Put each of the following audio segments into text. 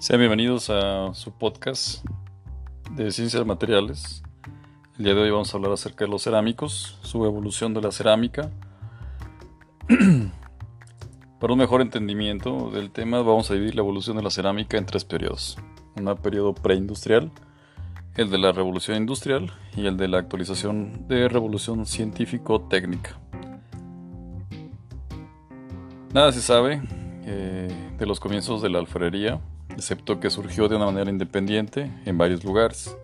Sean bienvenidos a su podcast de ciencias materiales. El día de hoy vamos a hablar acerca de los cerámicos, su evolución de la cerámica. Para un mejor entendimiento del tema vamos a dividir la evolución de la cerámica en tres periodos. Un periodo preindustrial, el de la revolución industrial y el de la actualización de revolución científico-técnica. Nada se sabe eh, de los comienzos de la alfarería excepto que surgió de una manera independiente en varios lugares.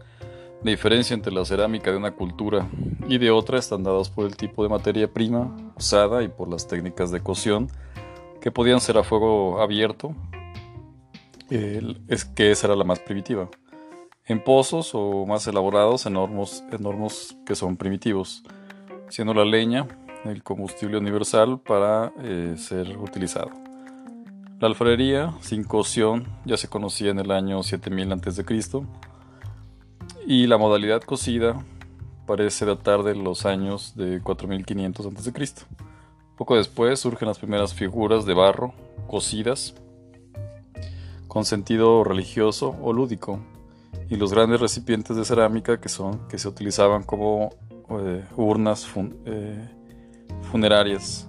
La diferencia entre la cerámica de una cultura y de otra están dadas por el tipo de materia prima usada y por las técnicas de cocción que podían ser a fuego abierto, es que esa era la más primitiva. En pozos o más elaborados en hornos, que son primitivos, siendo la leña el combustible universal para eh, ser utilizado. La alfarería sin cocción ya se conocía en el año 7000 a.C. y la modalidad cocida parece datar de los años de 4500 a.C. Poco después surgen las primeras figuras de barro cocidas con sentido religioso o lúdico y los grandes recipientes de cerámica que son que se utilizaban como eh, urnas eh, funerarias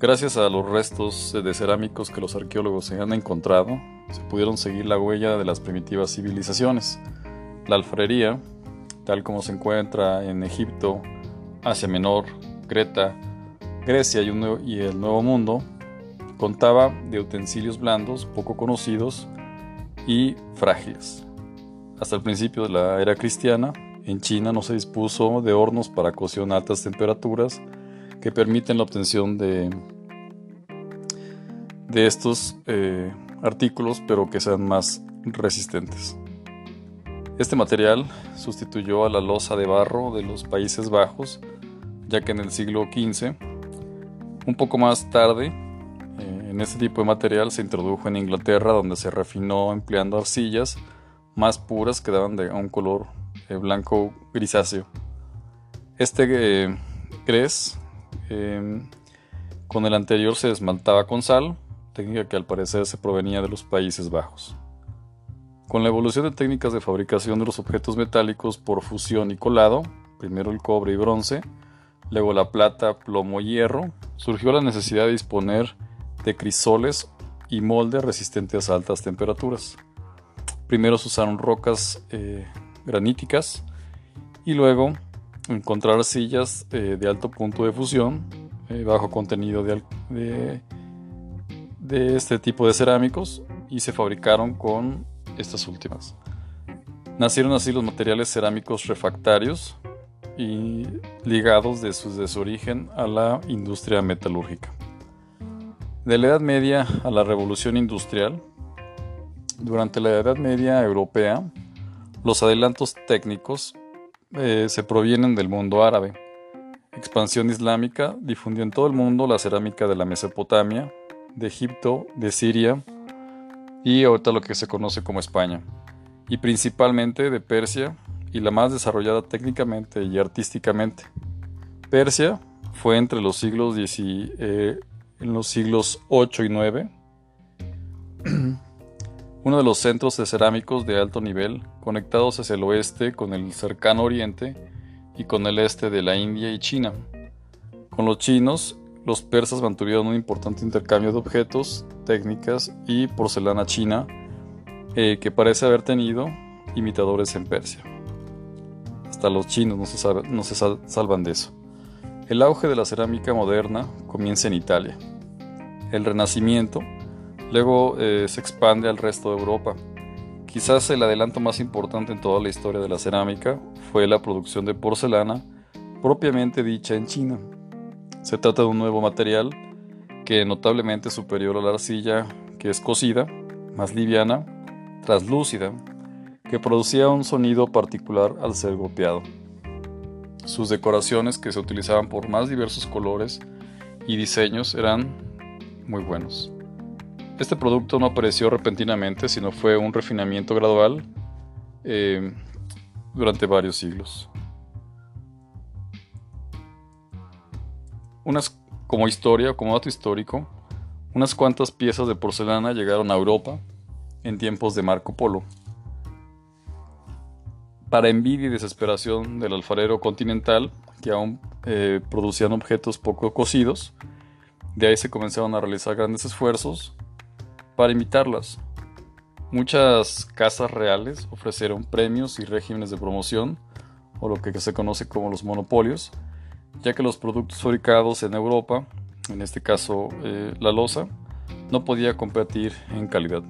Gracias a los restos de cerámicos que los arqueólogos se han encontrado, se pudieron seguir la huella de las primitivas civilizaciones. La alfarería, tal como se encuentra en Egipto, Asia Menor, Creta, Grecia y, el Nuevo Mundo, contaba de utensilios blandos poco conocidos y frágiles. Hasta el principio de la era cristiana, en China no se dispuso de hornos para cocción a altas temperaturas que permiten la obtención de, de estos eh, artículos, pero que sean más resistentes. Este material sustituyó a la losa de barro de los Países Bajos, ya que en el siglo XV, un poco más tarde, eh, en este tipo de material se introdujo en Inglaterra, donde se refinó empleando arcillas más puras que daban de un color eh, blanco grisáceo. Este gres Em, con el anterior se esmaltaba con sal, técnica que al parecer se provenía de los Países Bajos. Con la evolución de técnicas de fabricación de los objetos metálicos por fusión y colado, primero el cobre y bronce, luego la plata, plomo y hierro, surgió la necesidad de disponer de crisoles y moldes resistentes a altas temperaturas. Primero se usaron rocas eh, graníticas y luego encontrar sillas eh, de alto punto de fusión, eh, bajo contenido de, de, este tipo de cerámicos y se fabricaron con estas últimas. Nacieron así los materiales cerámicos refractarios y ligados de su, de su origen a la industria metalúrgica. De la Edad Media a la Revolución Industrial, durante la Edad Media europea, los adelantos técnicos eh, se provienen del mundo árabe. Expansión islámica difundió en todo el mundo la cerámica de la Mesopotamia, de Egipto, de Siria y ahorita lo que se conoce como España, y principalmente de Persia y la más desarrollada técnicamente y artísticamente. Persia fue entre los siglos, eh, en los siglos 8 y 9 uno de los centros de cerámicos de alto nivel, conectados hacia el oeste con el cercano oriente y con el este de la India y China. Con los chinos, los persas mantuvieron un importante intercambio de objetos, técnicas y porcelana china, eh, que parece haber tenido imitadores en Persia. Hasta los chinos no se, no se salvan de eso. El auge de la cerámica moderna comienza en Italia. El Renacimiento Luego eh, se expande al resto de Europa. Quizás el adelanto más importante en toda la historia de la cerámica fue la producción de porcelana propiamente dicha en China. Se trata de un nuevo material que notablemente superior a la arcilla que es cocida, más liviana, translúcida, que producía un sonido particular al ser golpeado. Sus decoraciones, que se utilizaban por más diversos colores y diseños, eran muy buenos. Este producto no apareció repentinamente, sino fue un refinamiento gradual eh, durante varios siglos. Como historia, como dato histórico, unas cuantas piezas de porcelana llegaron a Europa en tiempos de Marco Polo. Para envidia y desesperación del alfarero continental, que aún eh, producían objetos poco cocidos, de ahí se comenzaron a realizar grandes esfuerzos para imitarlas. Muchas casas reales ofrecieron premios y regímenes de promoción, o lo que se conoce como los monopolios, ya que los productos fabricados en Europa, en este caso eh, la loza, no podía competir en calidad.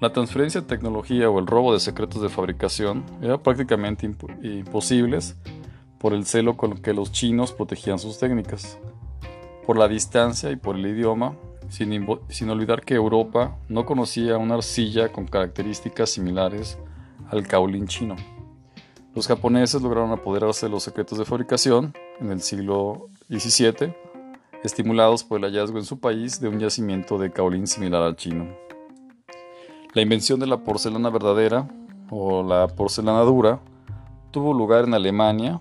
La transferencia de tecnología o el robo de secretos de fabricación era prácticamente imposibles por el celo con que los chinos protegían sus técnicas, por la distancia y por el idioma, sin, sin olvidar que Europa no conocía una arcilla con características similares al caolín chino. Los japoneses lograron apoderarse de los secretos de fabricación en el siglo XVII, estimulados por el hallazgo en su país de un yacimiento de caolín similar al chino. La invención de la porcelana verdadera o la porcelana dura tuvo lugar en Alemania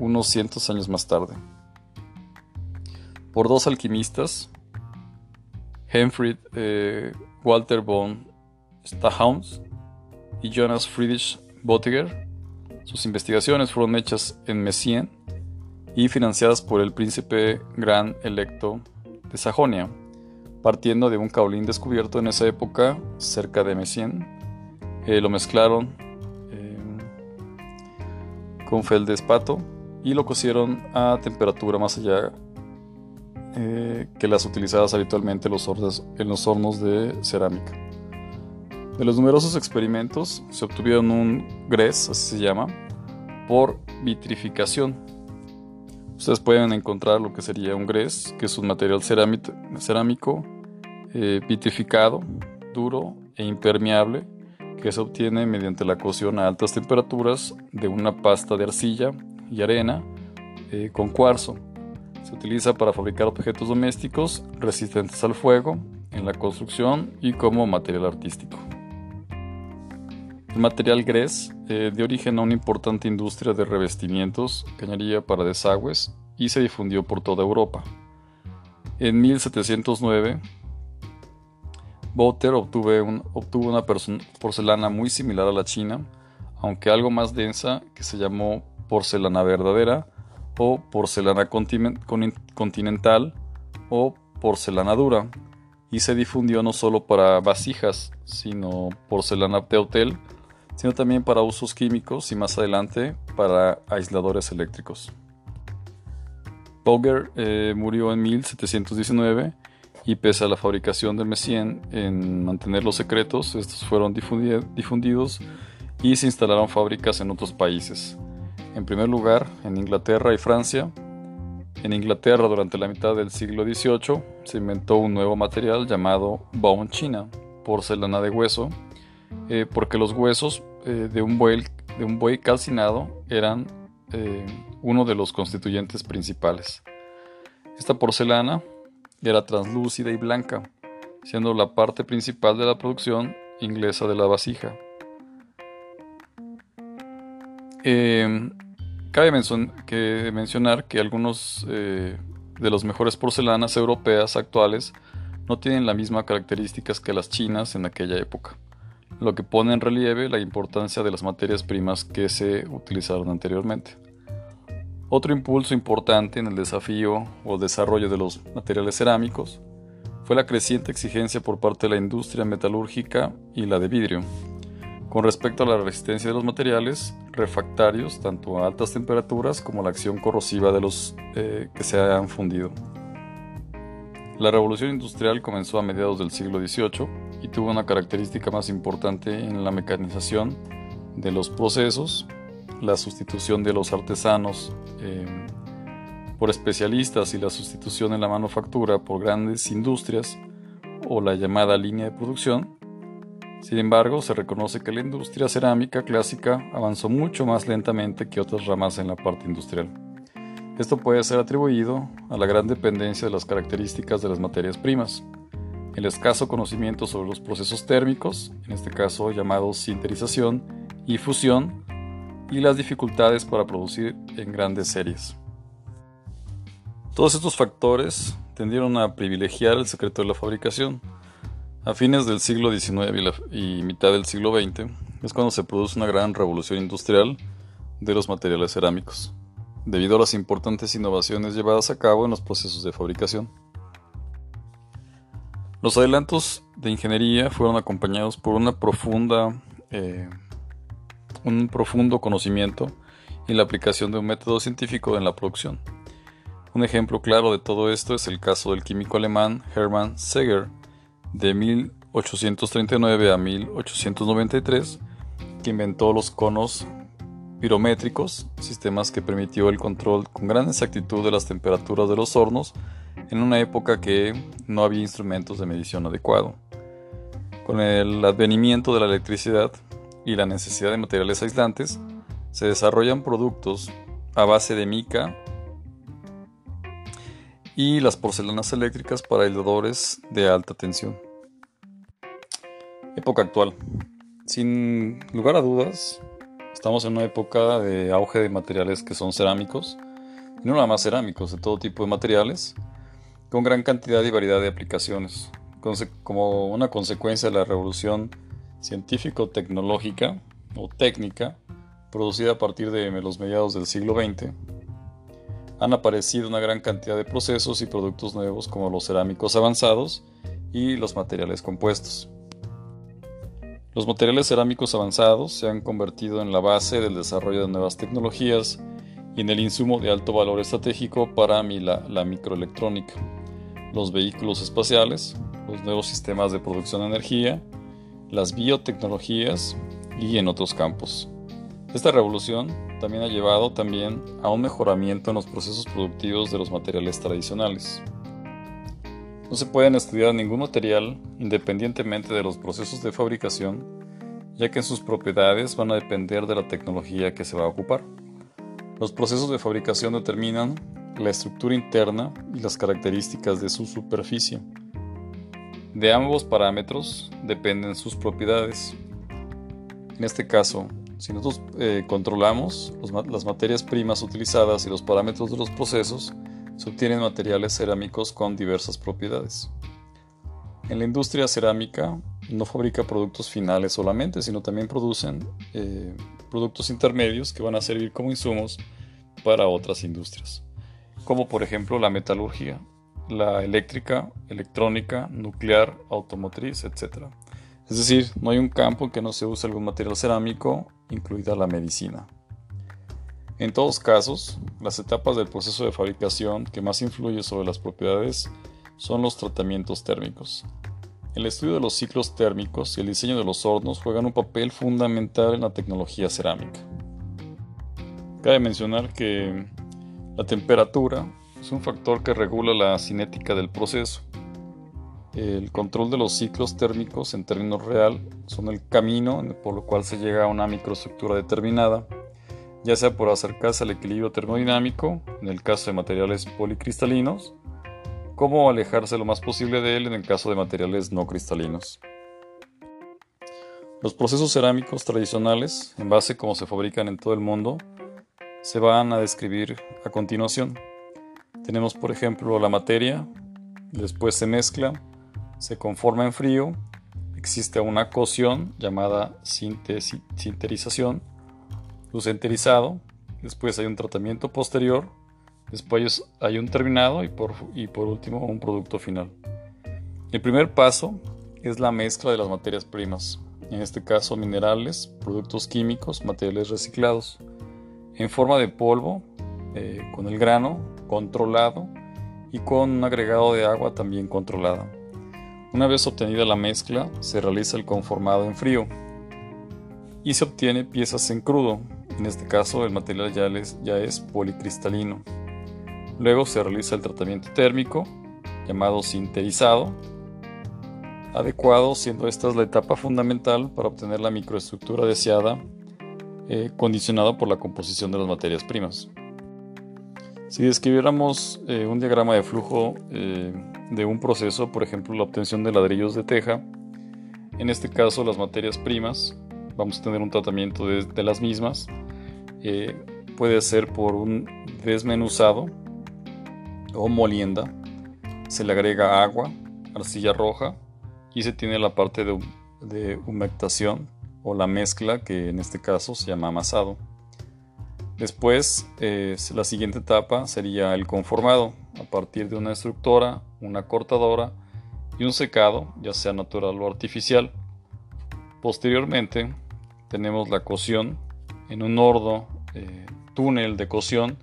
unos cientos años más tarde, por dos alquimistas, Hemfried eh, Walter von Stachauns y Jonas Friedrich Bottiger, sus investigaciones fueron hechas en Messien y financiadas por el príncipe gran electo de Sajonia, partiendo de un caolín descubierto en esa época cerca de Messien. Eh, lo mezclaron eh, con feldespato y lo cocieron a temperatura más allá eh, que las utilizadas habitualmente en los, hornos de cerámica. De los numerosos experimentos se obtuvieron un GRES, así se llama, por vitrificación. Ustedes pueden encontrar lo que sería un GRES, que es un material cerámico eh, vitrificado, duro e impermeable, que se obtiene mediante la cocción a altas temperaturas de una pasta de arcilla y arena eh, con cuarzo. Se utiliza para fabricar objetos domésticos resistentes al fuego, en la construcción y como material artístico. El material GRES eh, dio origen a una importante industria de revestimientos, cañería para desagües y se difundió por toda Europa. En 1709, Botter obtuvo, obtuvo una porcelana muy similar a la china, aunque algo más densa, que se llamó porcelana verdadera o porcelana continental o porcelana dura, y se difundió no solo para vasijas, sino porcelana de hotel, sino también para usos químicos y más adelante para aisladores eléctricos. Boger eh, murió en 1719 y pese a la fabricación del Messien en mantener los secretos, estos fueron difundidos y se instalaron fábricas en otros países. En primer lugar, en Inglaterra y Francia. En Inglaterra, durante la mitad del siglo XVIII, se inventó un nuevo material llamado bone china, porcelana de hueso, eh, porque los huesos eh, de, un buey, calcinado eran eh, uno de los constituyentes principales. Esta porcelana era translúcida y blanca, siendo la parte principal de la producción inglesa de la vasija. Cabe mencionar que algunos de los mejores porcelanas europeas actuales no tienen las mismas características que las chinas en aquella época lo que pone en relieve la importancia de las materias primas que se utilizaron anteriormente. Otro impulso importante en el desafío o desarrollo de los materiales cerámicos fue la creciente exigencia por parte de la industria metalúrgica y la de vidrio, con respecto a la resistencia de los materiales refractarios tanto a altas temperaturas como la acción corrosiva de los eh, que se han fundido. La revolución industrial comenzó a mediados del siglo XVIII y tuvo una característica más importante en la mecanización de los procesos, la sustitución de los artesanos eh, por especialistas y la sustitución en la manufactura por grandes industrias o la llamada línea de producción. Sin embargo, se reconoce que la industria cerámica clásica avanzó mucho más lentamente que otras ramas en la parte industrial. Esto puede ser atribuido a la gran dependencia de las características de las materias primas, el escaso conocimiento sobre los procesos térmicos, en este caso llamados sinterización y fusión, y las dificultades para producir en grandes series. Todos estos factores tendieron a privilegiar el secreto de la fabricación. A fines del siglo XIX y, mitad del siglo XX es cuando se produce una gran revolución industrial de los materiales cerámicos, debido a las importantes innovaciones llevadas a cabo en los procesos de fabricación. Los adelantos de ingeniería fueron acompañados por una profunda, eh, un profundo conocimiento y la aplicación de un método científico en la producción. Un ejemplo claro de todo esto es el caso del químico alemán Hermann Seger, de 1839 a 1893, que inventó los conos pirométricos, sistemas que permitió el control con gran exactitud de las temperaturas de los hornos en una época que no había instrumentos de medición adecuado. Con el advenimiento de la electricidad y la necesidad de materiales aislantes, se desarrollan productos a base de mica y las porcelanas eléctricas para aisladores de alta tensión. Época actual. Sin lugar a dudas, estamos en una época de auge de materiales que son cerámicos, y no nada más cerámicos, de todo tipo de materiales, con gran cantidad y variedad de aplicaciones, como una consecuencia de la revolución científico-tecnológica o técnica producida a partir de los mediados del siglo XX han aparecido una gran cantidad de procesos y productos nuevos como los cerámicos avanzados y los materiales compuestos. Los materiales cerámicos avanzados se han convertido en la base del desarrollo de nuevas tecnologías y en el insumo de alto valor estratégico para la, la microelectrónica, los vehículos espaciales, los nuevos sistemas de producción de energía, las biotecnologías y en otros campos. Esta revolución también ha llevado también a un mejoramiento en los procesos productivos de los materiales tradicionales. No se pueden estudiar ningún material independientemente de los procesos de fabricación, ya que sus propiedades van a depender de la tecnología que se va a ocupar. Los procesos de fabricación determinan la estructura interna y las características de su superficie. De ambos parámetros dependen sus propiedades. En este caso, si nosotros eh, controlamos las materias primas utilizadas y los parámetros de los procesos, se obtienen materiales cerámicos con diversas propiedades. En la industria cerámica no fabrica productos finales solamente, sino también producen eh, productos intermedios que van a servir como insumos para otras industrias, como por ejemplo la metalurgia, la eléctrica, electrónica, nuclear, automotriz, etc. Es decir, no hay un campo en que no se use algún material cerámico, incluida la medicina. En todos casos, las etapas del proceso de fabricación que más influye sobre las propiedades son los tratamientos térmicos. El estudio de los ciclos térmicos y el diseño de los hornos juegan un papel fundamental en la tecnología cerámica. Cabe mencionar que la temperatura es un factor que regula la cinética del proceso el control de los ciclos térmicos en términos real son el camino por lo cual se llega a una microestructura determinada, ya sea por acercarse al equilibrio termodinámico, en el caso de materiales policristalinos, como alejarse lo más posible de él en el caso de materiales no cristalinos. Los procesos cerámicos tradicionales, en base a cómo se fabrican en todo el mundo, se van a describir a continuación. Tenemos por ejemplo la materia, después se mezcla, se conforma en frío, existe una cocción llamada sinterización, lucenterizado, después hay un tratamiento posterior, después hay un terminado y por, y por último un producto final. El primer paso es la mezcla de las materias primas, en este caso minerales, productos químicos, materiales reciclados, en forma de polvo, eh, con el grano controlado y con un agregado de agua también controlada. Una vez obtenida la mezcla, se realiza el conformado en frío y se obtiene piezas en crudo. En este caso, el material ya es, ya es policristalino. Luego se realiza el tratamiento térmico, llamado sinterizado, adecuado, siendo esta la etapa fundamental para obtener la microestructura deseada, eh, condicionada por la composición de las materias primas. Si describiéramos eh, un diagrama de flujo eh, de un proceso, por ejemplo la obtención de ladrillos de teja, en este caso las materias primas, vamos a tener un tratamiento de, las mismas, eh, puede ser por un desmenuzado o molienda, se le agrega agua, arcilla roja y se tiene la parte de, humectación o la mezcla que en este caso se llama amasado. Después, eh, la siguiente etapa sería el conformado, a partir de una estructora, una cortadora y un secado, ya sea natural o artificial. Posteriormente, tenemos la cocción en un horno, eh, túnel de cocción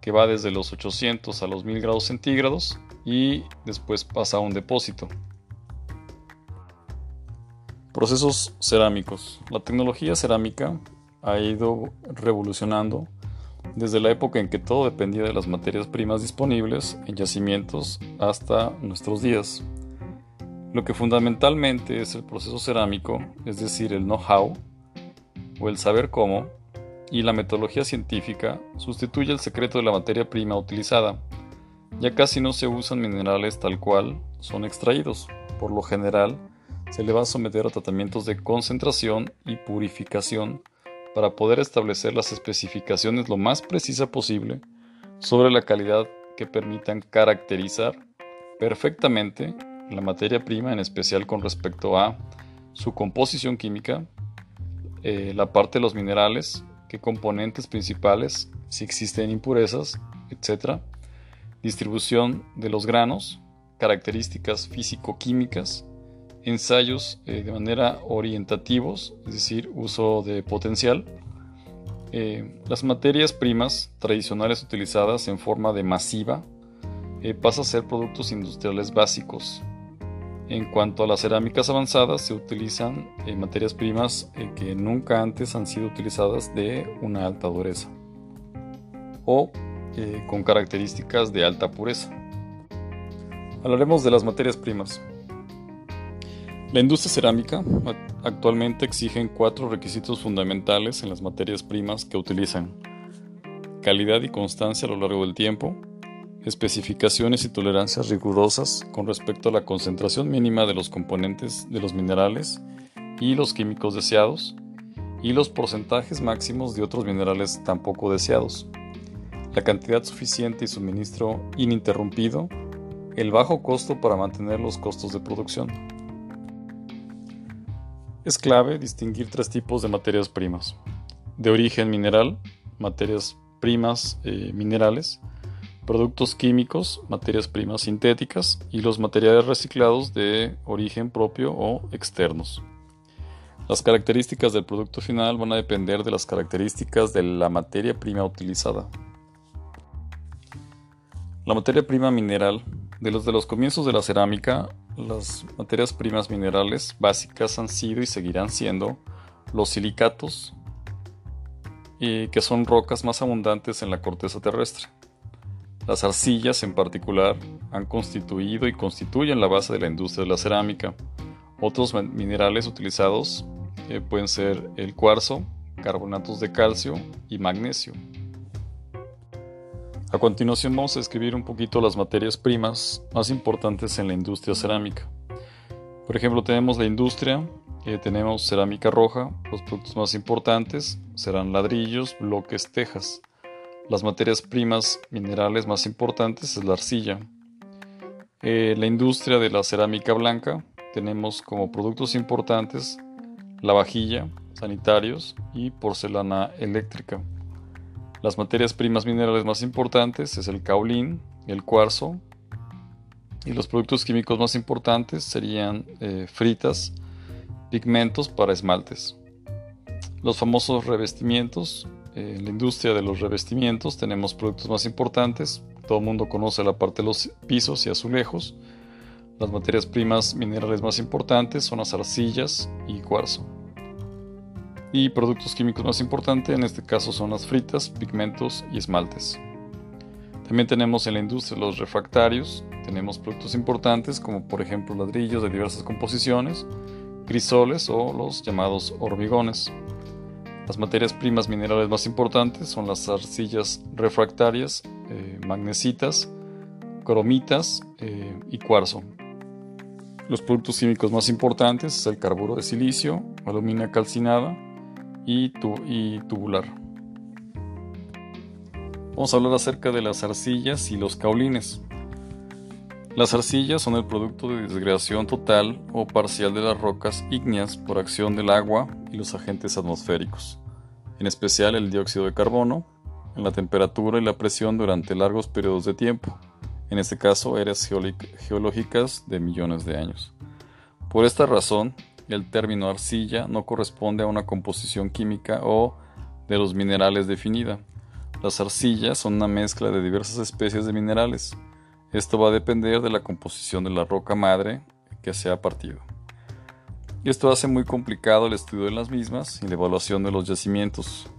que va desde los 800 a los 1000 grados centígrados y después pasa a un depósito. Procesos cerámicos. La tecnología cerámica ha ido revolucionando desde la época en que todo dependía de las materias primas disponibles en yacimientos hasta nuestros días. Lo que fundamentalmente es el proceso cerámico, es decir, el know-how o el saber cómo, y la metodología científica sustituye el secreto de la materia prima utilizada. Ya casi no se usan minerales tal cual son extraídos. Por lo general, se le va a someter a tratamientos de concentración y purificación para poder establecer las especificaciones lo más precisa posible sobre la calidad que permitan caracterizar perfectamente la materia prima, en especial con respecto a su composición química, eh, la parte de los minerales, qué componentes principales, si existen impurezas, etc. Distribución de los granos, características físico-químicas, ensayos eh, de manera orientativos, es decir, uso de potencial. Eh, las materias primas tradicionales utilizadas en forma de masiva eh, pasan a ser productos industriales básicos. En cuanto a las cerámicas avanzadas, se utilizan materias primas que nunca antes han sido utilizadas de una alta dureza o con características de alta pureza. Hablaremos de las materias primas. La industria cerámica actualmente exige cuatro requisitos fundamentales en las materias primas que utilizan. Calidad y constancia a lo largo del tiempo, especificaciones y tolerancias rigurosas con respecto a la concentración mínima de los componentes de los minerales y los químicos deseados, y los porcentajes máximos de otros minerales tampoco deseados, la cantidad suficiente y suministro ininterrumpido, el bajo costo para mantener los costos de producción. Es clave distinguir tres tipos de materias primas. De origen mineral, materias primas eh, minerales, productos químicos, materias primas sintéticas y los materiales reciclados de origen propio o externos. Las características del producto final van a depender de las características de la materia prima utilizada. La materia prima mineral, de los de los comienzos de la cerámica, las materias primas minerales básicas han sido y seguirán siendo los silicatos, y que son rocas más abundantes en la corteza terrestre. Las arcillas en particular han constituido y constituyen la base de la industria de la cerámica. Otros minerales utilizados eh, pueden ser el cuarzo, carbonatos de calcio y magnesio. A continuación vamos a escribir un poquito las materias primas más importantes en la industria cerámica. Por ejemplo, tenemos la industria, eh, tenemos cerámica roja, los productos más importantes serán ladrillos, bloques, tejas. Las materias primas minerales más importantes es la arcilla. Eh, la industria de la cerámica blanca, tenemos como productos importantes la vajilla, sanitarios y porcelana eléctrica. Las materias primas minerales más importantes es el caolín, el cuarzo y los productos químicos más importantes serían eh, fritas, pigmentos para esmaltes. Los famosos revestimientos, eh, en la industria de los revestimientos tenemos productos más importantes, todo el mundo conoce la parte de los pisos y azulejos. Las materias primas minerales más importantes son las arcillas y cuarzo. Y productos químicos más importantes, en este caso son las fritas, pigmentos y esmaltes. También tenemos en la industria los refractarios, tenemos productos importantes como por ejemplo ladrillos de diversas composiciones, crisoles o los llamados hormigones. Las materias primas minerales más importantes son las arcillas refractarias, eh, magnesitas, cromitas eh, y cuarzo. Los productos químicos más importantes es el carburo de silicio, alumina calcinada, y, tubular. Vamos a hablar acerca de las arcillas y los caulines. Las arcillas son el producto de disgregación total o parcial de las rocas ígneas por acción del agua y los agentes atmosféricos, en especial el dióxido de carbono, en la temperatura y la presión durante largos periodos de tiempo, en este caso eras geológicas de millones de años. Por esta razón, el término arcilla no corresponde a una composición química o de los minerales definida. Las arcillas son una mezcla de diversas especies de minerales, esto va a depender de la composición de la roca madre que se ha partido. Esto hace muy complicado el estudio de las mismas y la evaluación de los yacimientos,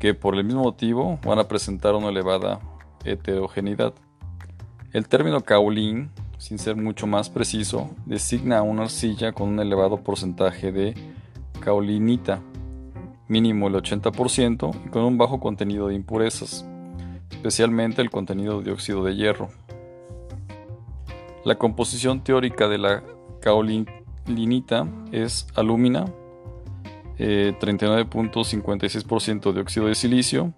que por el mismo motivo van a presentar una elevada heterogeneidad. El término caolín, sin ser mucho más preciso, designa una arcilla con un elevado porcentaje de caolinita, mínimo el 80%, y con un bajo contenido de impurezas, especialmente el contenido de dióxido de hierro. La composición teórica de la caolinita es alúmina, 39.56% eh, de óxido de silicio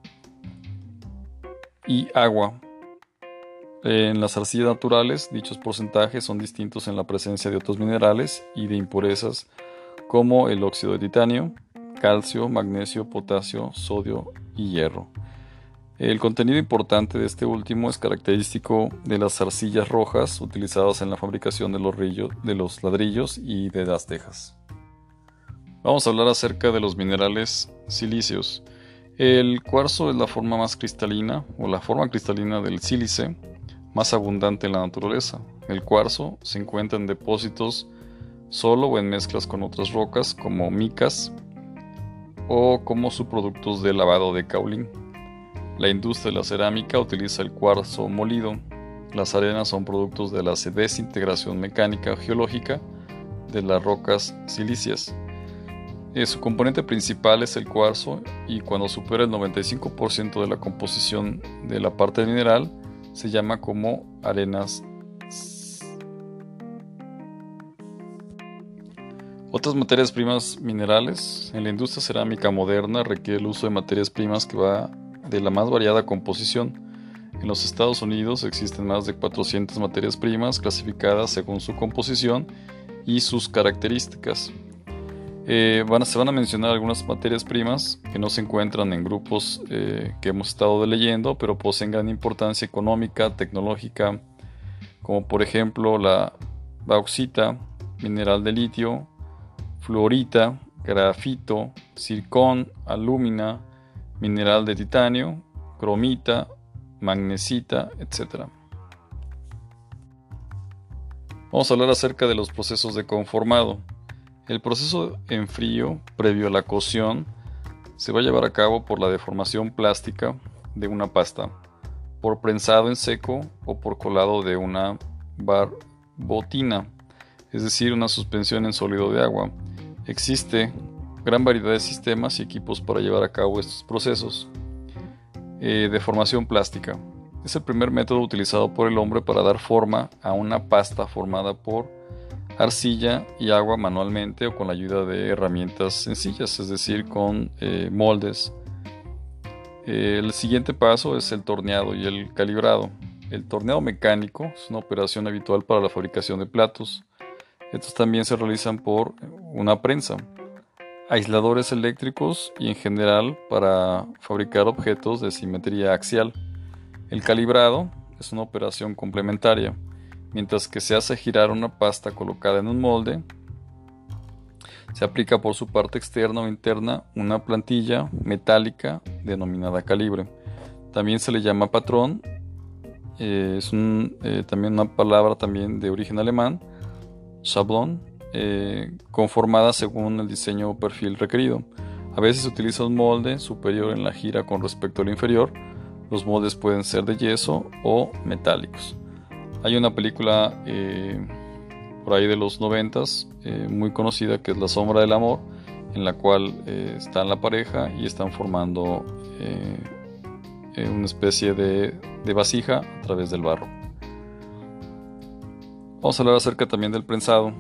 y agua. En las arcillas naturales, dichos porcentajes son distintos en la presencia de otros minerales y de impurezas como el óxido de titanio, calcio, magnesio, potasio, sodio y hierro. El contenido importante de este último es característico de las arcillas rojas utilizadas en la fabricación de los, de los ladrillos y de las tejas. Vamos a hablar acerca de los minerales silíceos. El cuarzo es la forma más cristalina o la forma cristalina del sílice más abundante en la naturaleza. El cuarzo se encuentra en depósitos solo o en mezclas con otras rocas como micas o como subproductos de lavado de caulín. La industria de la cerámica utiliza el cuarzo molido. Las arenas son productos de la desintegración mecánica geológica de las rocas silíceas. Eh, su componente principal es el cuarzo y cuando supera el 95% de la composición de la parte mineral se llama como arenas. Otras materias primas minerales. En la industria cerámica moderna requiere el uso de materias primas que va de la más variada composición. En los Estados Unidos existen más de 400 materias primas clasificadas según su composición y sus características. Eh, se van a mencionar algunas materias primas que no se encuentran en grupos eh, que hemos estado leyendo, pero poseen gran importancia económica, tecnológica, como por ejemplo la bauxita, mineral de litio, fluorita, grafito, circón, alúmina, mineral de titanio, cromita, magnesita, etc. Vamos a hablar acerca de los procesos de conformado. El proceso en frío, previo a la cocción, se va a llevar a cabo por la deformación plástica de una pasta, por prensado en seco o por colado de una barbotina, es decir, una suspensión en sólido de agua. Existe gran variedad de sistemas y equipos para llevar a cabo estos procesos. Eh, de formación plástica. Es el primer método utilizado por el hombre para dar forma a una pasta formada por arcilla y agua manualmente o con la ayuda de herramientas sencillas, es decir, con eh, moldes. el siguiente paso es el torneado y el calibrado. El torneado mecánico es una operación habitual para la fabricación de platos. Estos también se realizan por una prensa aisladores eléctricos y en general para fabricar objetos de simetría axial. El calibrado es una operación complementaria. Mientras que se hace girar una pasta colocada en un molde, se aplica por su parte externa o interna una plantilla metálica denominada calibre. También se le llama patrón. Eh, es eh, también una palabra también de origen alemán. Schablon eh, conformada según el diseño o perfil requerido. A veces se utiliza un molde superior en la gira con respecto al inferior. Los moldes pueden ser de yeso o metálicos. Hay una película eh, por ahí de los noventas eh, muy conocida que es La sombra del amor, en la cual están la pareja y están formando una especie de, vasija a través del barro. Vamos a hablar acerca también del prensado.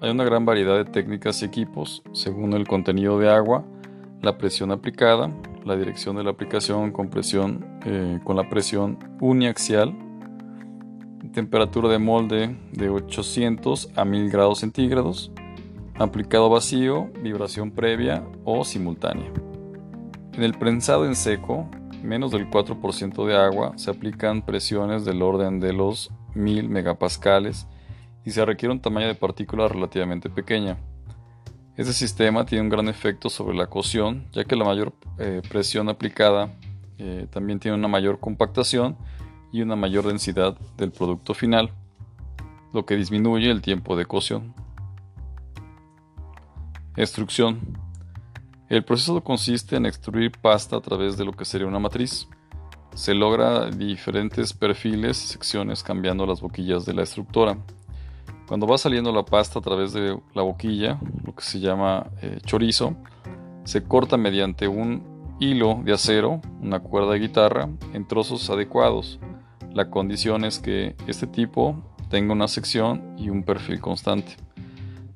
Hay una gran variedad de técnicas y equipos según el contenido de agua, la presión aplicada, la dirección de la aplicación eh, con la presión uniaxial, temperatura de molde de 800 a 1000 grados centígrados, aplicado vacío, vibración previa o simultánea. En el prensado en seco, menos del 4% de agua, se aplican presiones del orden de los 1000 megapascales y se requiere un tamaño de partícula relativamente pequeña. Este sistema tiene un gran efecto sobre la cocción, ya que la mayor eh, presión aplicada eh, también tiene una mayor compactación y una mayor densidad del producto final, lo que disminuye el tiempo de cocción. Extrucción. El proceso consiste en extruir pasta a través de lo que sería una matriz. Se logra diferentes perfiles y secciones cambiando las boquillas de la estructura. Cuando va saliendo la pasta a través de la boquilla, lo que se llama eh, chorizo, se corta mediante un hilo de acero, una cuerda de guitarra, en trozos adecuados. La condición es que este tipo tenga una sección y un perfil constante.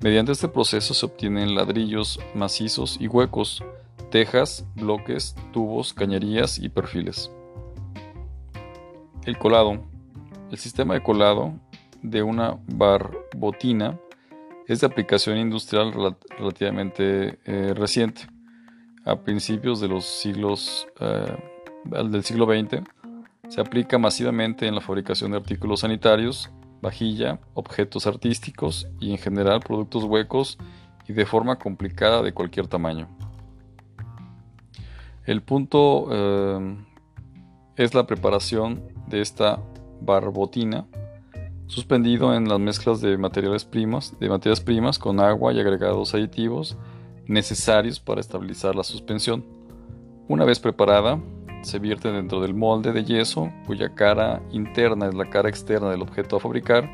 Mediante este proceso se obtienen ladrillos macizos y huecos, tejas, bloques, tubos, cañerías y perfiles. El colado. El sistema de colado de una barbotina es de aplicación industrial relativamente eh, reciente. A principios de los siglos eh, del siglo XX se aplica masivamente en la fabricación de artículos sanitarios, vajilla, objetos artísticos y en general productos huecos y de forma complicada de cualquier tamaño. El punto eh, es la preparación de esta barbotina suspendido en las mezclas de materiales primas, de materias primas con agua y agregados aditivos necesarios para estabilizar la suspensión. Una vez preparada, se vierte dentro del molde de yeso cuya cara interna es la cara externa del objeto a fabricar.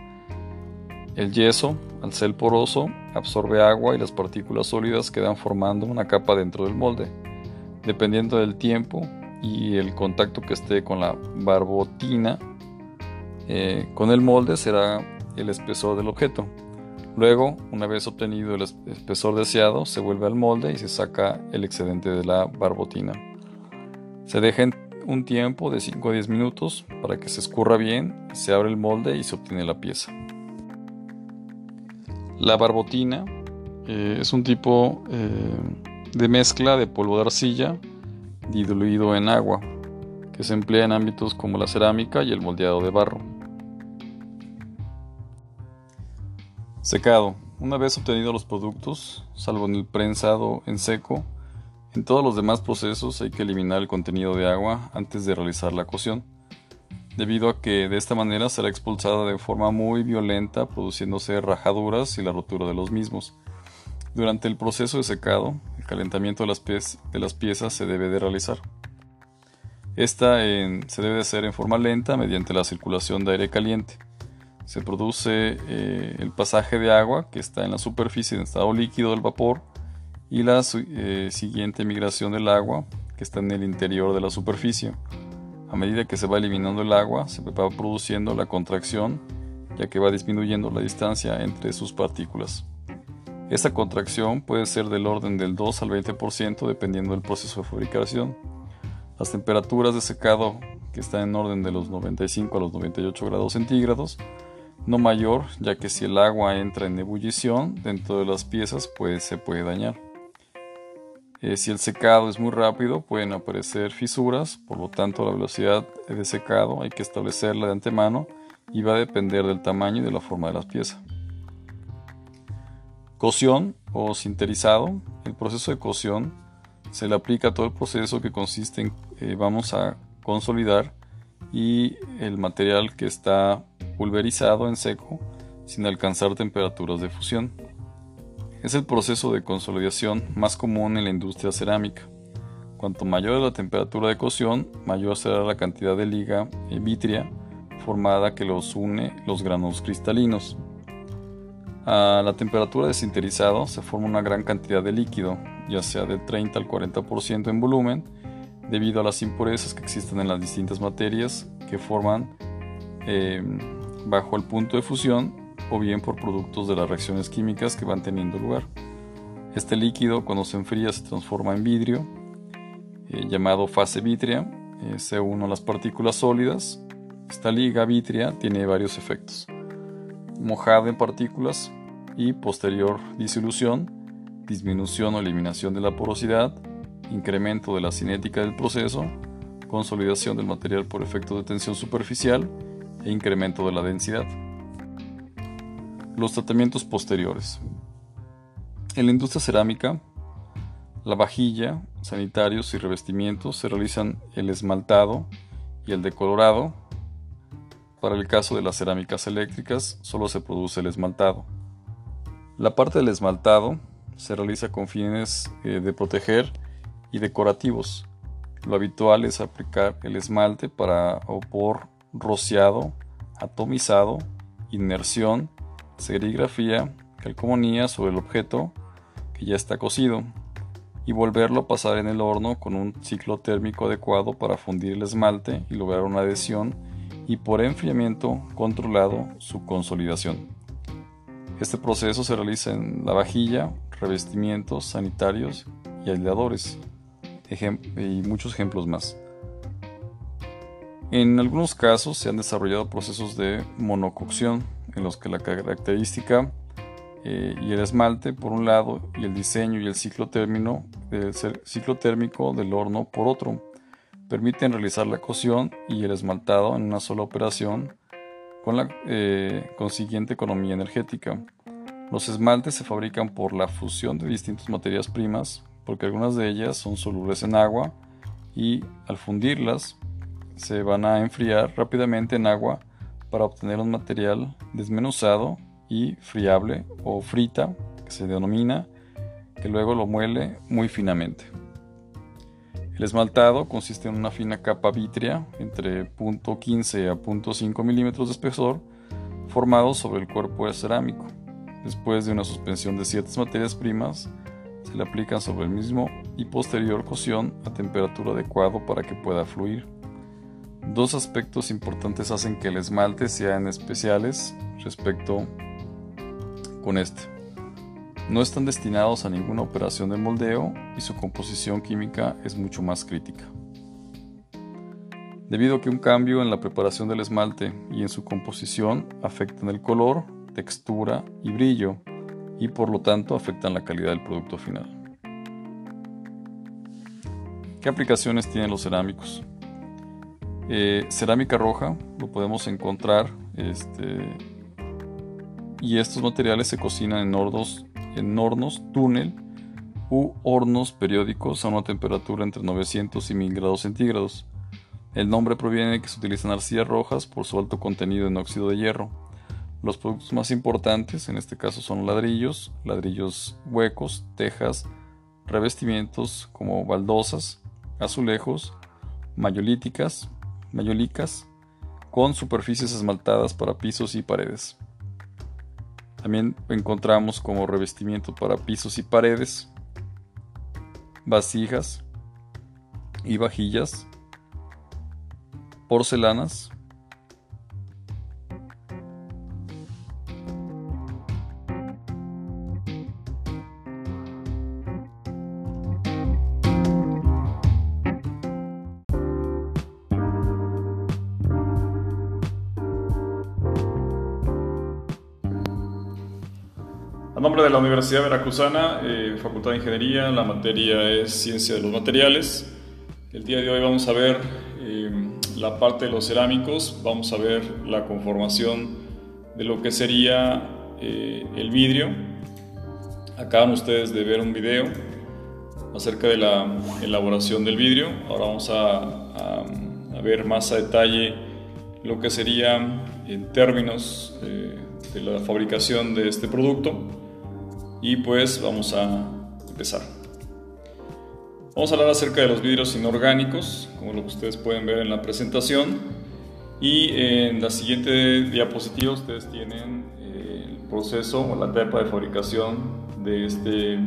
El yeso, al ser poroso, absorbe agua y las partículas sólidas quedan formando una capa dentro del molde. Dependiendo del tiempo y el contacto que esté con la barbotina, eh, con el molde será el espesor del objeto. Luego, una vez obtenido el espesor deseado, se vuelve al molde y se saca el excedente de la barbotina. Se deja un tiempo de 5 a 10 minutos para que se escurra bien, se abre el molde y se obtiene la pieza. La barbotina eh, es un tipo eh, de mezcla de polvo de arcilla diluido en agua que se emplea en ámbitos como la cerámica y el moldeado de barro. Secado. Una vez obtenidos los productos, salvo en el prensado en seco, en todos los demás procesos hay que eliminar el contenido de agua antes de realizar la cocción, debido a que de esta manera será expulsada de forma muy violenta, produciéndose rajaduras y la rotura de los mismos. Durante el proceso de secado, el calentamiento de las, piezas se debe de realizar. Esta se debe de hacer en forma lenta mediante la circulación de aire caliente. Se produce eh, el pasaje de agua que está en la superficie en estado líquido del vapor y la eh, siguiente migración del agua que está en el interior de la superficie. A medida que se va eliminando el agua, se va produciendo la contracción, ya que va disminuyendo la distancia entre sus partículas. Esta contracción puede ser del orden del 2 al 20% dependiendo del proceso de fabricación. Las temperaturas de secado, que están en orden de los 95 a los 98 grados centígrados, no mayor, ya que si el agua entra en ebullición dentro de las piezas, pues se puede dañar. Eh, si el secado es muy rápido, pueden aparecer fisuras, por lo tanto la velocidad de secado hay que establecerla de antemano y va a depender del tamaño y de la forma de las piezas. Cocción o sinterizado. El proceso de cocción se le aplica a todo el proceso que consiste en eh, vamos a consolidar y el material que está pulverizado en seco sin alcanzar temperaturas de fusión. Es el proceso de consolidación más común en la industria cerámica. Cuanto mayor es la temperatura de cocción, mayor será la cantidad de liga y vitria formada que los une los granos cristalinos. A la temperatura de sinterizado se forma una gran cantidad de líquido, ya sea del 30 al 40% en volumen, debido a las impurezas que existen en las distintas materias que forman eh, bajo el punto de fusión o bien por productos de las reacciones químicas que van teniendo lugar. Este líquido cuando se enfría se transforma en vidrio, eh, llamado fase vítrea, eh, se une a las partículas sólidas Esta liga vítrea tiene varios efectos. Mojada en partículas y posterior disolución, disminución o eliminación de la porosidad, incremento de la cinética del proceso, consolidación del material por efecto de tensión superficial e incremento de la densidad. Los tratamientos posteriores. En la industria cerámica, la vajilla, sanitarios y revestimientos se realizan el esmaltado y el decolorado. Para el caso de las cerámicas eléctricas, solo se produce el esmaltado. La parte del esmaltado se realiza con fines eh, de proteger y decorativos. Lo habitual es aplicar el esmalte para o por rociado, atomizado, inmersión, serigrafía, calcomanía sobre el objeto que ya está cocido y volverlo a pasar en el horno con un ciclo térmico adecuado para fundir el esmalte y lograr una adhesión y por enfriamiento controlado su consolidación. Este proceso se realiza en la vajilla, revestimientos sanitarios y aisladores y muchos ejemplos más. En algunos casos se han desarrollado procesos de monococción en los que la característica eh, y el esmalte por un lado y el diseño y el ciclo, término, el ciclo térmico del horno por otro permiten realizar la cocción y el esmaltado en una sola operación con la eh, consiguiente economía energética. Los esmaltes se fabrican por la fusión de distintas materias primas porque algunas de ellas son solubles en agua y al fundirlas se van a enfriar rápidamente en agua para obtener un material desmenuzado y friable o frita, que se denomina, que luego lo muele muy finamente. El esmaltado consiste en una fina capa vítrea entre 0.15 a 0.5 milímetros de espesor formado sobre el cuerpo de cerámico. Después de una suspensión de ciertas materias primas, se le aplican sobre el mismo y posterior cocción a temperatura adecuada para que pueda fluir. Dos aspectos importantes hacen que el esmalte sean especiales respecto con este. No están destinados a ninguna operación de moldeo y su composición química es mucho más crítica. Debido a que un cambio en la preparación del esmalte y en su composición afectan el color, textura y brillo, y por lo tanto afectan la calidad del producto final. ¿Qué aplicaciones tienen los cerámicos? Eh, cerámica roja lo podemos encontrar este, y estos materiales se cocinan en hornos, en hornos túnel u hornos periódicos a una temperatura entre 900 y 1000 grados centígrados. El nombre proviene de que se utilizan arcillas rojas por su alto contenido en óxido de hierro. Los productos más importantes en este caso son ladrillos, ladrillos huecos, tejas, revestimientos como baldosas, azulejos, mayolíticas, mayolicas, con superficies esmaltadas para pisos y paredes. También encontramos como revestimiento para pisos y paredes, vasijas y vajillas, porcelanas, la Universidad Veracruzana, eh, Facultad de Ingeniería, la materia es Ciencia de los Materiales. El día de hoy vamos a ver eh, la parte de los cerámicos, vamos a ver la conformación de lo que sería eh, el vidrio. Acaban ustedes de ver un video acerca de la elaboración del vidrio. Ahora vamos a, a ver más a detalle lo que sería en términos de la fabricación de este producto y pues vamos a empezar. Vamos a hablar acerca de los vidrios inorgánicos, como lo que ustedes pueden ver en la presentación. Y en la siguiente diapositiva ustedes tienen eh, el proceso o la etapa de fabricación de este,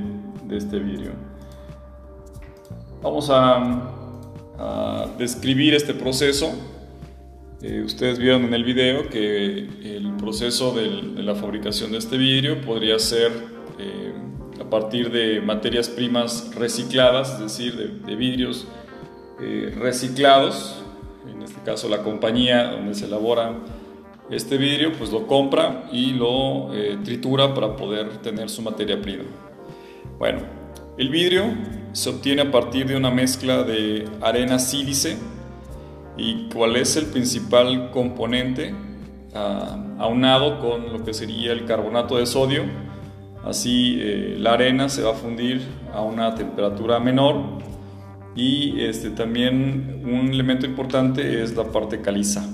de este vidrio. Vamos a, describir este proceso. Eh, ustedes vieron en el video que el proceso de la fabricación de este vidrio podría ser a partir de materias primas recicladas, es decir, de, vidrios eh, reciclados, en este caso la compañía donde se elabora este vidrio, pues lo compra y lo eh, tritura para poder tener su materia prima. Bueno, el vidrio se obtiene a partir de una mezcla de arena sílice y cuál es el principal componente aunado con lo que sería el carbonato de sodio. Así eh, la arena se va a fundir a una temperatura menor y este, también un elemento importante es la parte caliza.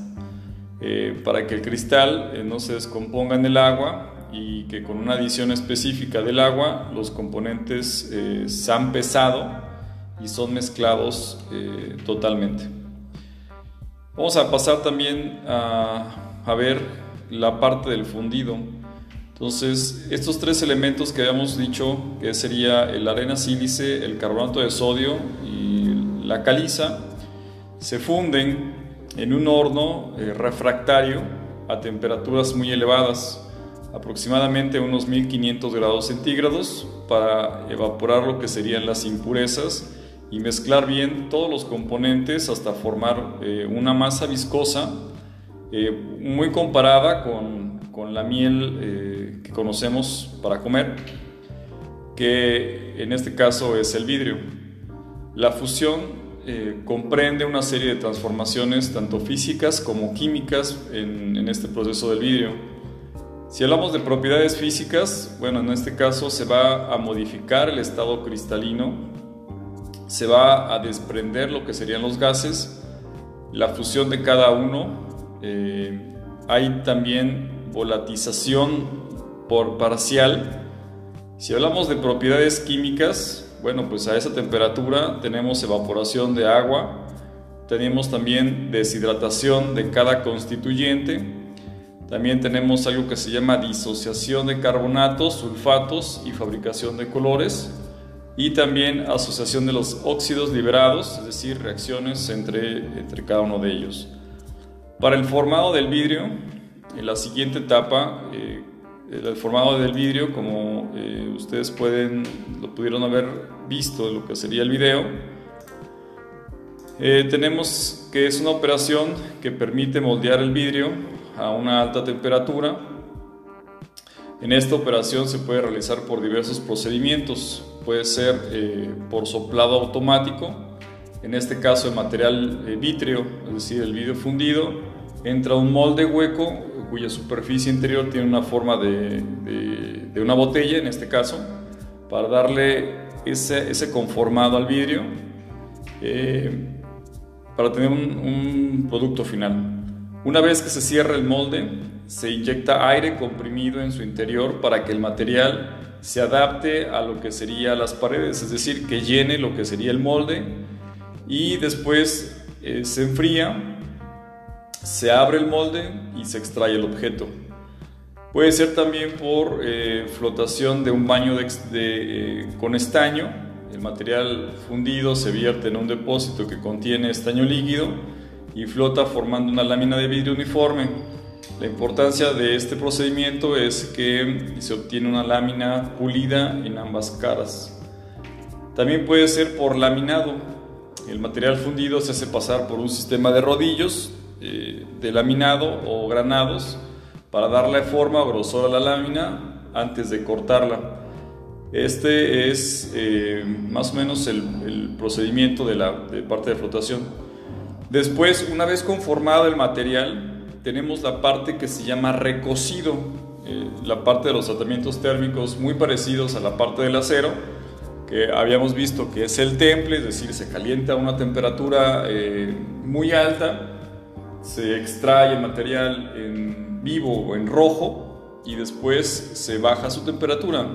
Eh, para que el cristal eh, no se descomponga en el agua y que con una adición específica del agua los componentes se han pesado y son mezclados totalmente. Vamos a pasar también a a ver la parte del fundido. Entonces, estos tres elementos que habíamos dicho, que sería el arena sílice, el carbonato de sodio y la caliza, se funden en un horno eh, refractario a temperaturas muy elevadas, aproximadamente unos 1500 grados centígrados, para evaporar lo que serían las impurezas y mezclar bien todos los componentes hasta formar eh, una masa viscosa eh, muy comparada con, con la miel que conocemos para comer, que en este caso es el vidrio. La fusión eh, comprende una serie de transformaciones tanto físicas como químicas en, este proceso del vidrio. Si hablamos de propiedades físicas, bueno, en este caso se va a modificar el estado cristalino, se va a desprender lo que serían los gases, la fusión de cada uno eh, hay también volatización por parcial. Si hablamos de propiedades químicas, bueno, pues a esa temperatura tenemos evaporación de agua, tenemos también deshidratación de cada constituyente, también tenemos algo que se llama disociación de carbonatos, sulfatos y fabricación de colores, y también asociación de los óxidos liberados, es decir, reacciones entre, entre cada uno de ellos. Para el formado del vidrio, en la siguiente etapa, eh, el formado del vidrio, como eh, ustedes pueden, lo pudieron haber visto lo que sería el video, eh, tenemos que es una operación que permite moldear el vidrio a una alta temperatura. En esta operación se puede realizar por diversos procedimientos. Puede ser por soplado automático, en este caso el material eh, vítreo, es decir, el vidrio fundido, entra un molde hueco cuya superficie interior tiene una forma de, una botella, en este caso, para darle ese, conformado al vidrio eh, para tener un, producto final. Una vez que se cierra el molde, se inyecta aire comprimido en su interior para que el material se adapte a lo que serían las paredes, es decir, que llene lo que sería el molde y después eh, se enfría, se abre el molde y se extrae el objeto. Puede ser también por eh, flotación de un baño de, eh, con estaño. El material fundido se vierte en un depósito que contiene estaño líquido y flota formando una lámina de vidrio uniforme. La importancia de este procedimiento es que se obtiene una lámina pulida en ambas caras. También puede ser por laminado, el material fundido se hace pasar por un sistema de rodillos eh, de laminado o granados para darle forma o grosor a la lámina antes de cortarla. Este es eh, más o menos el, procedimiento de la parte de flotación. Después, una vez conformado el material, tenemos la parte que se llama recocido, eh, la parte de los tratamientos térmicos muy parecidos a la parte del acero, que habíamos visto que es el temple, es decir, se calienta a una temperatura muy alta, se extrae el material en vivo o en rojo y después se baja su temperatura.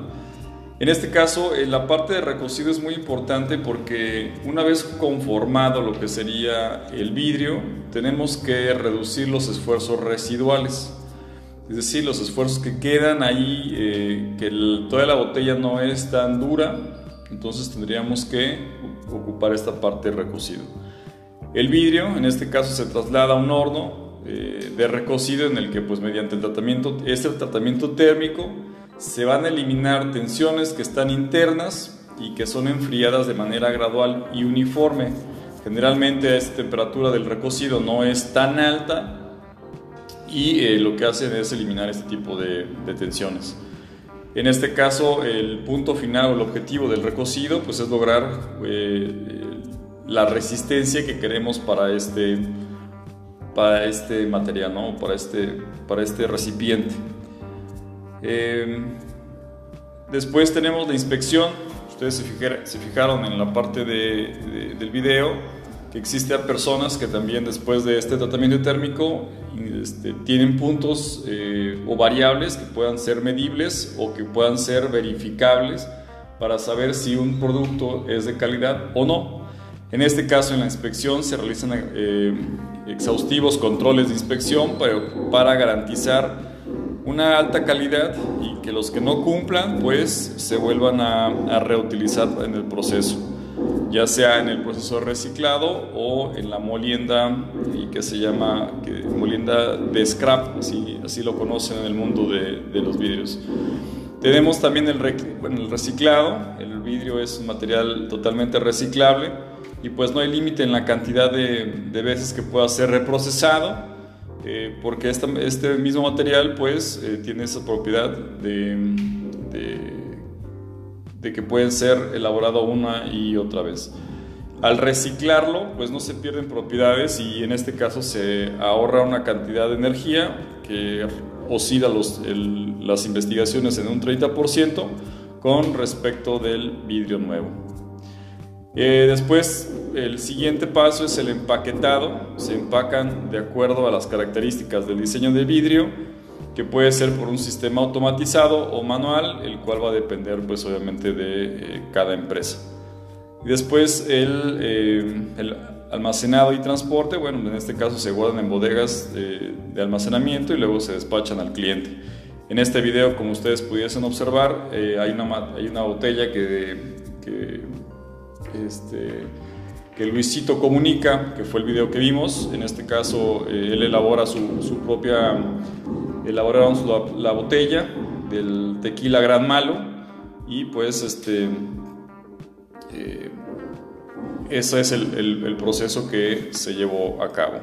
En este caso, eh, la parte de recocido es muy importante porque una vez conformado lo que sería el vidrio, tenemos que reducir los esfuerzos residuales. Es decir, los esfuerzos que quedan ahí, eh, que toda la botella no es tan dura, entonces tendríamos que ocupar esta parte de recocido. El vidrio, en este caso, se traslada a un horno eh, de recocido en el que, pues, mediante el tratamiento, este tratamiento térmico, se van a eliminar tensiones que están internas y que son enfriadas de manera gradual y uniforme. Generalmente esta temperatura del recocido no es tan alta y eh, lo que hacen es eliminar este tipo de, tensiones. En este caso, el punto final o el objetivo del recocido pues, es lograr eh, la resistencia que queremos para este, para este material, ¿no? para, este, para este recipiente. Em, después tenemos la inspección. Ustedes se, fijaron en la parte del video que existen personas que también después de este tratamiento térmico este, tienen puntos eh, o variables que puedan ser medibles o que puedan ser verificables para saber si un producto es de calidad o no. En este caso, en la inspección se realizan eh, exhaustivos controles de inspección para, para garantizar una alta calidad y que los que no cumplan pues se vuelvan a, a reutilizar en el proceso ya sea en el proceso de reciclado o en la molienda y que se llama molienda de scrap, así, así lo conocen en el mundo de, de los vidrios. Tenemos también el, el, reciclado, el vidrio es un material totalmente reciclable y pues no hay límite en la cantidad de, de, veces que pueda ser reprocesado eh, porque este mismo material pues eh, tiene esa propiedad de de que pueden ser elaborado una y otra vez. Al reciclarlo, pues no se pierden propiedades y en este caso se ahorra una cantidad de energía que oscila los, las investigaciones en un 30% con respecto del vidrio nuevo. Eh, después, el siguiente paso es el empaquetado. Se empacan de acuerdo a las características del diseño del vidrio que puede ser por un sistema automatizado o manual, el cual va a depender pues obviamente de eh, cada empresa. Y después el, eh, el, almacenado y transporte, bueno, en este caso se guardan en bodegas de, almacenamiento y luego se despachan al cliente. En este video, como ustedes pudiesen observar, eh, hay, una, hay una botella que, que, este, que Luisito comunica, que fue el video que vimos. En este caso, él elabora su, propia elaboramos la, botella del tequila Gran Malo y pues este eh, ese es el proceso que se llevó a cabo.